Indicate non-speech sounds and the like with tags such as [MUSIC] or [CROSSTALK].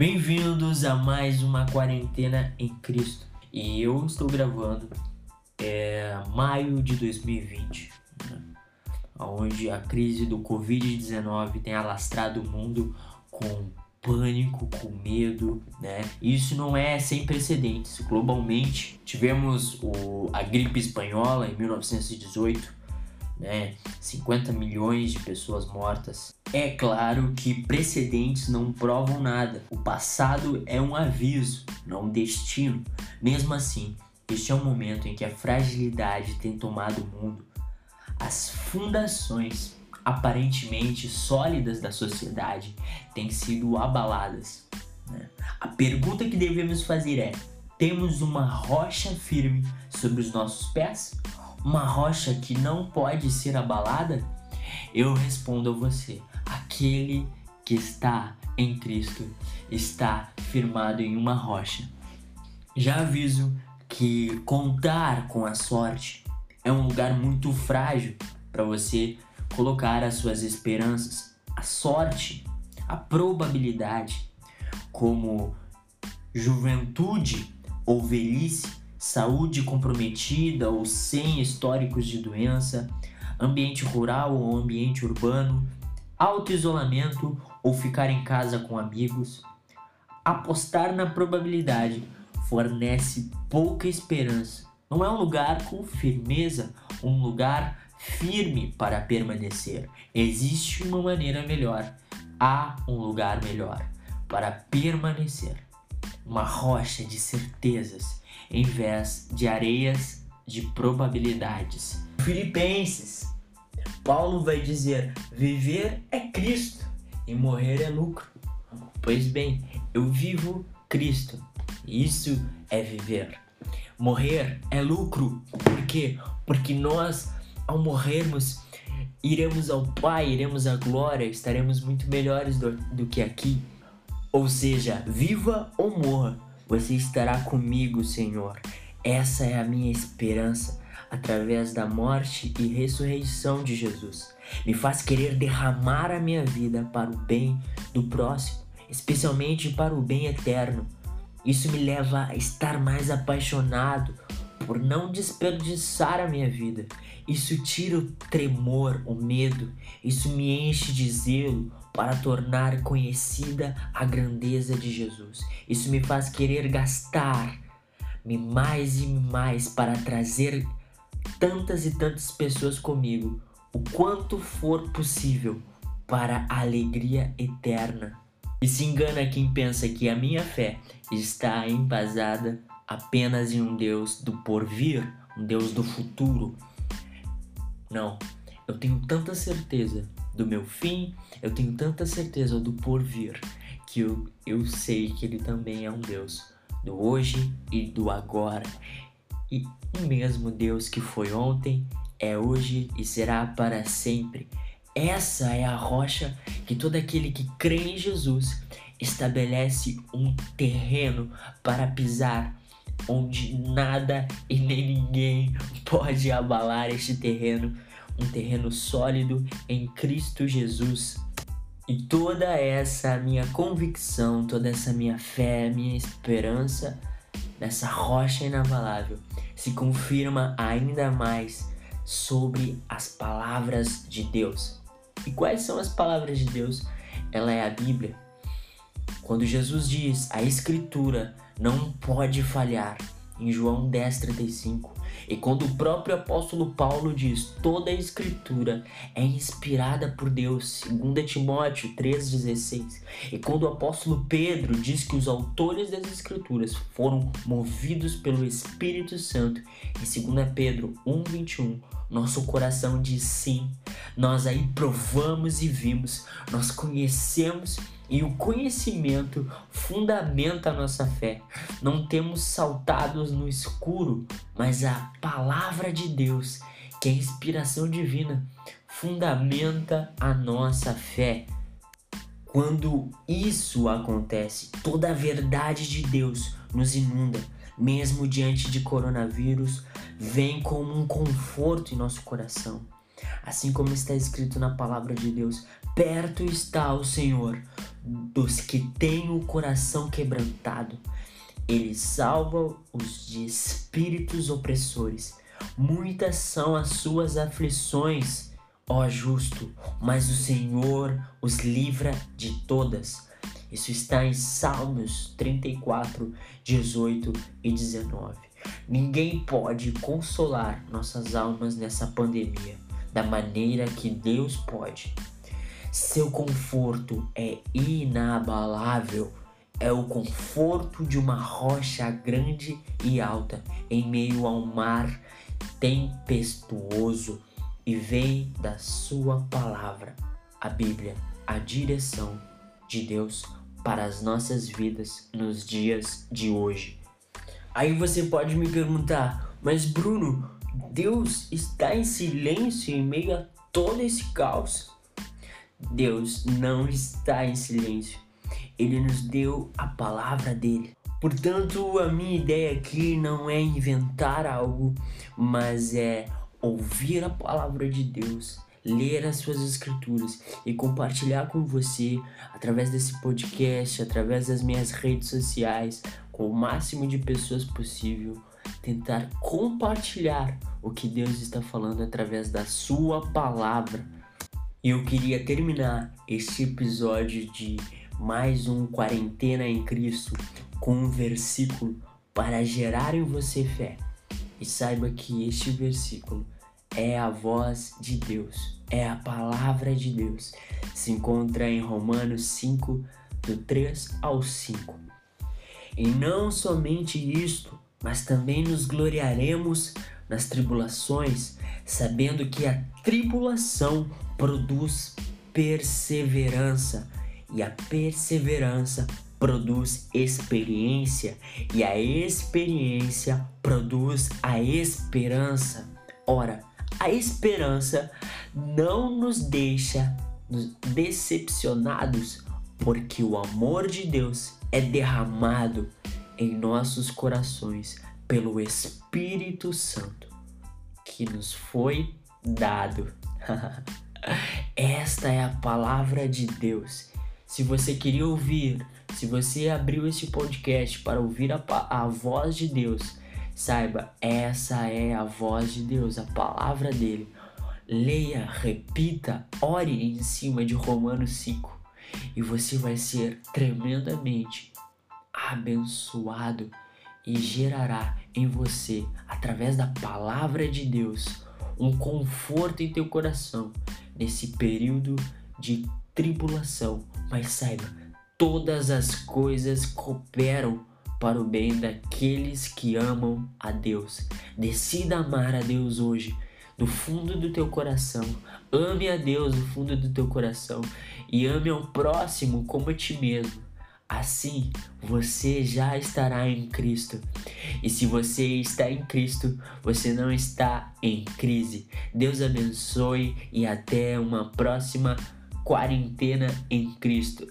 Bem-vindos a mais uma quarentena em Cristo. E eu estou gravando é maio de 2020, né? onde a crise do Covid-19 tem alastrado o mundo com pânico, com medo, né? Isso não é sem precedentes. Globalmente, tivemos o, a gripe espanhola em 1918, né? 50 milhões de pessoas mortas. É claro que precedentes não provam nada. O passado é um aviso, não um destino. Mesmo assim, este é o momento em que a fragilidade tem tomado o mundo. As fundações aparentemente sólidas da sociedade têm sido abaladas. Né? A pergunta que devemos fazer é: temos uma rocha firme sobre os nossos pés? Uma rocha que não pode ser abalada? Eu respondo a você: aquele que está em Cristo está firmado em uma rocha. Já aviso que contar com a sorte é um lugar muito frágil para você colocar as suas esperanças. A sorte, a probabilidade, como juventude ou velhice, saúde comprometida ou sem históricos de doença, ambiente rural ou ambiente urbano, auto-isolamento ou ficar em casa com amigos. Apostar na probabilidade fornece pouca esperança. Não é um lugar com firmeza, um lugar firme para permanecer. Existe uma maneira melhor. Há um lugar melhor para permanecer. Uma rocha de certezas em vez de areias de probabilidades. Filipenses, Paulo vai dizer: viver é Cristo e morrer é lucro. Pois bem, eu vivo Cristo isso é viver. Morrer é lucro. Por quê? Porque nós, ao morrermos, iremos ao Pai, iremos à glória, estaremos muito melhores do, do que aqui. Ou seja, viva ou morra, você estará comigo, Senhor. Essa é a minha esperança através da morte e ressurreição de Jesus. Me faz querer derramar a minha vida para o bem do próximo, especialmente para o bem eterno. Isso me leva a estar mais apaixonado por não desperdiçar a minha vida. Isso tira o tremor, o medo. Isso me enche de zelo para tornar conhecida a grandeza de Jesus. Isso me faz querer gastar-me mais e mais para trazer tantas e tantas pessoas comigo, o quanto for possível, para a alegria eterna e se engana quem pensa que a minha fé está embasada apenas em um Deus do porvir, um Deus do futuro. Não, eu tenho tanta certeza do meu fim, eu tenho tanta certeza do porvir, que eu, eu sei que Ele também é um Deus do hoje e do agora. E o mesmo Deus que foi ontem, é hoje e será para sempre. Essa é a rocha que todo aquele que crê em Jesus estabelece um terreno para pisar, onde nada e nem ninguém pode abalar este terreno, um terreno sólido em Cristo Jesus. E toda essa minha convicção, toda essa minha fé, minha esperança nessa rocha inabalável se confirma ainda mais sobre as palavras de Deus. E quais são as palavras de Deus? Ela é a Bíblia. Quando Jesus diz a Escritura não pode falhar, em João 10,35, e quando o próprio apóstolo Paulo diz toda a Escritura é inspirada por Deus, 2 Timóteo 3,16, e quando o apóstolo Pedro diz que os autores das Escrituras foram movidos pelo Espírito Santo, em 2 Pedro 1,21, nosso coração diz sim. Nós aí provamos e vimos, nós conhecemos e o conhecimento fundamenta a nossa fé. Não temos saltados no escuro, mas a palavra de Deus, que é a inspiração divina, fundamenta a nossa fé. Quando isso acontece, toda a verdade de Deus nos inunda mesmo diante de coronavírus, vem como um conforto em nosso coração. Assim como está escrito na palavra de Deus: perto está o Senhor dos que têm o coração quebrantado. Ele salva os de espíritos opressores. Muitas são as suas aflições, ó justo, mas o Senhor os livra de todas. Isso está em Salmos 34, 18 e 19. Ninguém pode consolar nossas almas nessa pandemia da maneira que Deus pode. Seu conforto é inabalável. É o conforto de uma rocha grande e alta em meio a um mar tempestuoso e vem da sua palavra, a Bíblia, a direção de Deus para as nossas vidas nos dias de hoje. Aí você pode me perguntar, mas Bruno, Deus está em silêncio em meio a todo esse caos? Deus não está em silêncio. Ele nos deu a palavra dele. Portanto, a minha ideia aqui não é inventar algo, mas é ouvir a palavra de Deus ler as suas escrituras e compartilhar com você através desse podcast, através das minhas redes sociais, com o máximo de pessoas possível, tentar compartilhar o que Deus está falando através da sua palavra. E eu queria terminar este episódio de mais um quarentena em Cristo com um versículo para gerar em você fé. E saiba que este versículo é a voz de Deus, é a palavra de Deus. Se encontra em Romanos 5, do 3 ao 5. E não somente isto, mas também nos gloriaremos nas tribulações, sabendo que a tribulação produz perseverança, e a perseverança produz experiência, e a experiência produz a esperança. Ora, a esperança não nos deixa decepcionados, porque o amor de Deus é derramado em nossos corações pelo Espírito Santo que nos foi dado. [LAUGHS] Esta é a palavra de Deus. Se você queria ouvir, se você abriu este podcast para ouvir a, a voz de Deus, Saiba, essa é a voz de Deus, a palavra dele. Leia, repita, ore em cima de Romanos 5 e você vai ser tremendamente abençoado e gerará em você, através da palavra de Deus, um conforto em teu coração nesse período de tribulação. Mas saiba, todas as coisas cooperam para o bem daqueles que amam a Deus. Decida amar a Deus hoje, do fundo do teu coração. Ame a Deus do fundo do teu coração e ame ao próximo como a ti mesmo. Assim você já estará em Cristo. E se você está em Cristo, você não está em crise. Deus abençoe e até uma próxima quarentena em Cristo.